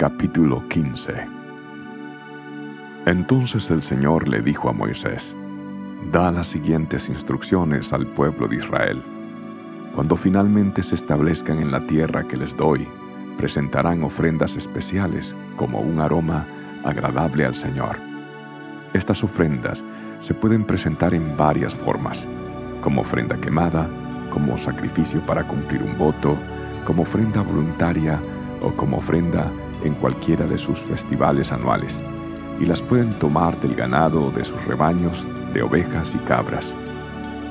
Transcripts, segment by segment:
Capítulo 15 Entonces el Señor le dijo a Moisés, Da las siguientes instrucciones al pueblo de Israel. Cuando finalmente se establezcan en la tierra que les doy, presentarán ofrendas especiales como un aroma agradable al Señor. Estas ofrendas se pueden presentar en varias formas, como ofrenda quemada, como sacrificio para cumplir un voto, como ofrenda voluntaria o como ofrenda en cualquiera de sus festivales anuales, y las pueden tomar del ganado de sus rebaños, de ovejas y cabras.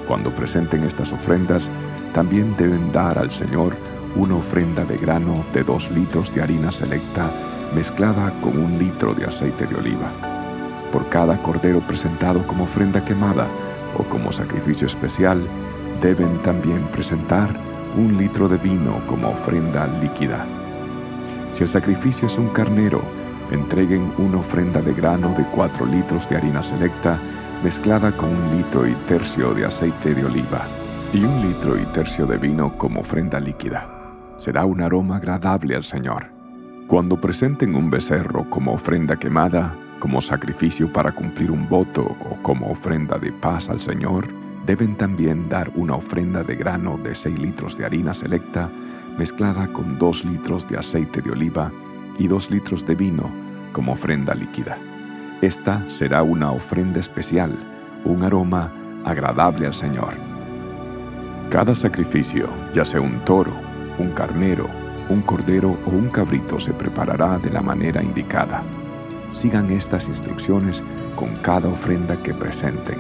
Cuando presenten estas ofrendas, también deben dar al Señor una ofrenda de grano de dos litros de harina selecta mezclada con un litro de aceite de oliva. Por cada cordero presentado como ofrenda quemada o como sacrificio especial, deben también presentar un litro de vino como ofrenda líquida. Si el sacrificio es un carnero, entreguen una ofrenda de grano de cuatro litros de harina selecta mezclada con un litro y tercio de aceite de oliva y un litro y tercio de vino como ofrenda líquida. Será un aroma agradable al Señor. Cuando presenten un becerro como ofrenda quemada, como sacrificio para cumplir un voto o como ofrenda de paz al Señor, deben también dar una ofrenda de grano de 6 litros de harina selecta mezclada con 2 litros de aceite de oliva y 2 litros de vino como ofrenda líquida. Esta será una ofrenda especial, un aroma agradable al Señor. Cada sacrificio, ya sea un toro, un carnero, un cordero o un cabrito, se preparará de la manera indicada. Sigan estas instrucciones con cada ofrenda que presenten.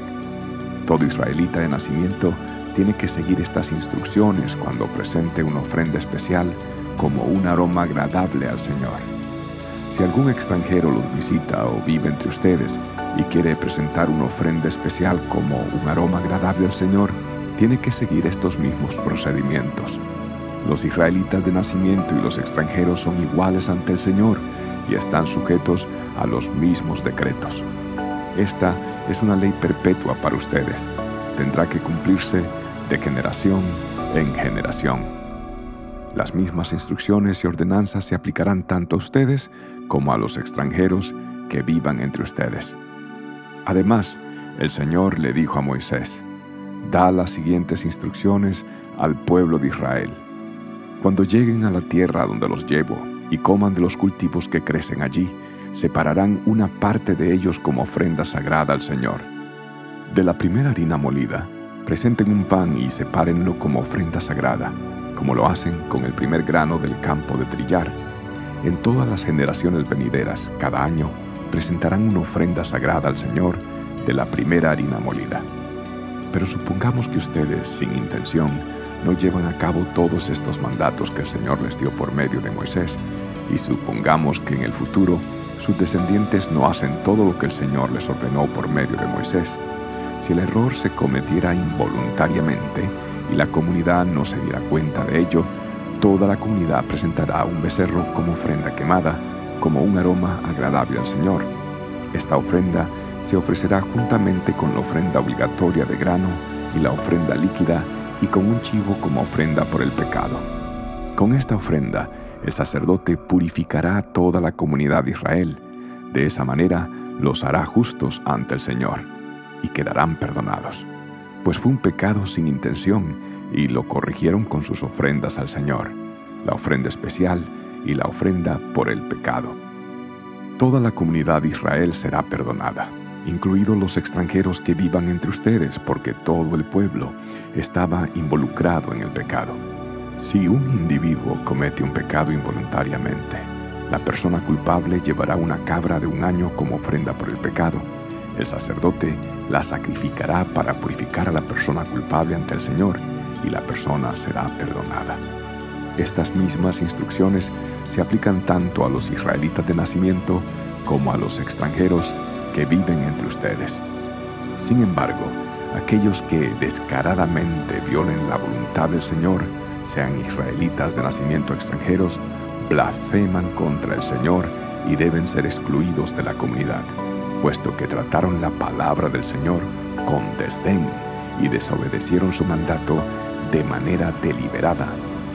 Todo israelita de nacimiento tiene que seguir estas instrucciones cuando presente una ofrenda especial como un aroma agradable al Señor. Si algún extranjero los visita o vive entre ustedes y quiere presentar una ofrenda especial como un aroma agradable al Señor, tiene que seguir estos mismos procedimientos. Los israelitas de nacimiento y los extranjeros son iguales ante el Señor y están sujetos a los mismos decretos. Esta es una ley perpetua para ustedes. Tendrá que cumplirse de generación en generación. Las mismas instrucciones y ordenanzas se aplicarán tanto a ustedes como a los extranjeros que vivan entre ustedes. Además, el Señor le dijo a Moisés, da las siguientes instrucciones al pueblo de Israel. Cuando lleguen a la tierra donde los llevo y coman de los cultivos que crecen allí, separarán una parte de ellos como ofrenda sagrada al Señor. De la primera harina molida, presenten un pan y sepárenlo como ofrenda sagrada, como lo hacen con el primer grano del campo de trillar. En todas las generaciones venideras, cada año, presentarán una ofrenda sagrada al Señor de la primera harina molida. Pero supongamos que ustedes, sin intención, no llevan a cabo todos estos mandatos que el Señor les dio por medio de Moisés, y supongamos que en el futuro sus descendientes no hacen todo lo que el Señor les ordenó por medio de Moisés. Si el error se cometiera involuntariamente y la comunidad no se diera cuenta de ello, toda la comunidad presentará un becerro como ofrenda quemada, como un aroma agradable al Señor. Esta ofrenda se ofrecerá juntamente con la ofrenda obligatoria de grano y la ofrenda líquida y con un chivo como ofrenda por el pecado. Con esta ofrenda, el sacerdote purificará a toda la comunidad de Israel. De esa manera los hará justos ante el Señor y quedarán perdonados. Pues fue un pecado sin intención y lo corrigieron con sus ofrendas al Señor, la ofrenda especial y la ofrenda por el pecado. Toda la comunidad de Israel será perdonada incluidos los extranjeros que vivan entre ustedes, porque todo el pueblo estaba involucrado en el pecado. Si un individuo comete un pecado involuntariamente, la persona culpable llevará una cabra de un año como ofrenda por el pecado. El sacerdote la sacrificará para purificar a la persona culpable ante el Señor y la persona será perdonada. Estas mismas instrucciones se aplican tanto a los israelitas de nacimiento como a los extranjeros que viven entre ustedes. Sin embargo, aquellos que descaradamente violen la voluntad del Señor, sean israelitas de nacimiento extranjeros, blasfeman contra el Señor y deben ser excluidos de la comunidad, puesto que trataron la palabra del Señor con desdén y desobedecieron su mandato de manera deliberada.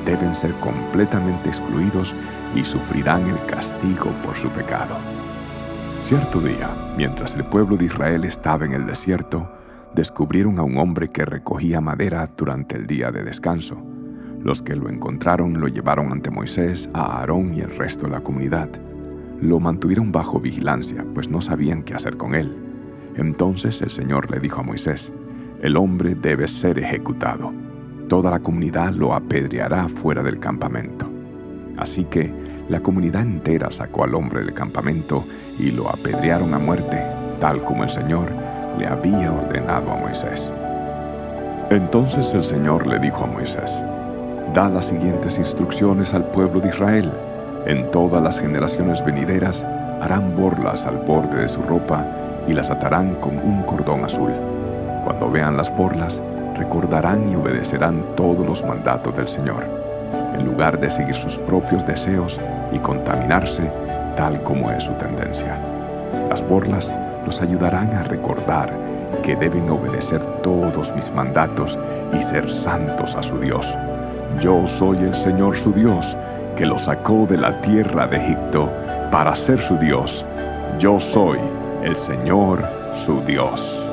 deben ser completamente excluidos y sufrirán el castigo por su pecado. Cierto día, mientras el pueblo de Israel estaba en el desierto, descubrieron a un hombre que recogía madera durante el día de descanso. Los que lo encontraron lo llevaron ante Moisés, a Aarón y el resto de la comunidad. Lo mantuvieron bajo vigilancia, pues no sabían qué hacer con él. Entonces el Señor le dijo a Moisés, el hombre debe ser ejecutado. Toda la comunidad lo apedreará fuera del campamento. Así que la comunidad entera sacó al hombre del campamento y lo apedrearon a muerte, tal como el Señor le había ordenado a Moisés. Entonces el Señor le dijo a Moisés, Da las siguientes instrucciones al pueblo de Israel. En todas las generaciones venideras harán borlas al borde de su ropa y las atarán con un cordón azul. Cuando vean las borlas, recordarán y obedecerán todos los mandatos del Señor, en lugar de seguir sus propios deseos y contaminarse tal como es su tendencia. Las borlas los ayudarán a recordar que deben obedecer todos mis mandatos y ser santos a su Dios. Yo soy el Señor su Dios, que los sacó de la tierra de Egipto para ser su Dios. Yo soy el Señor su Dios.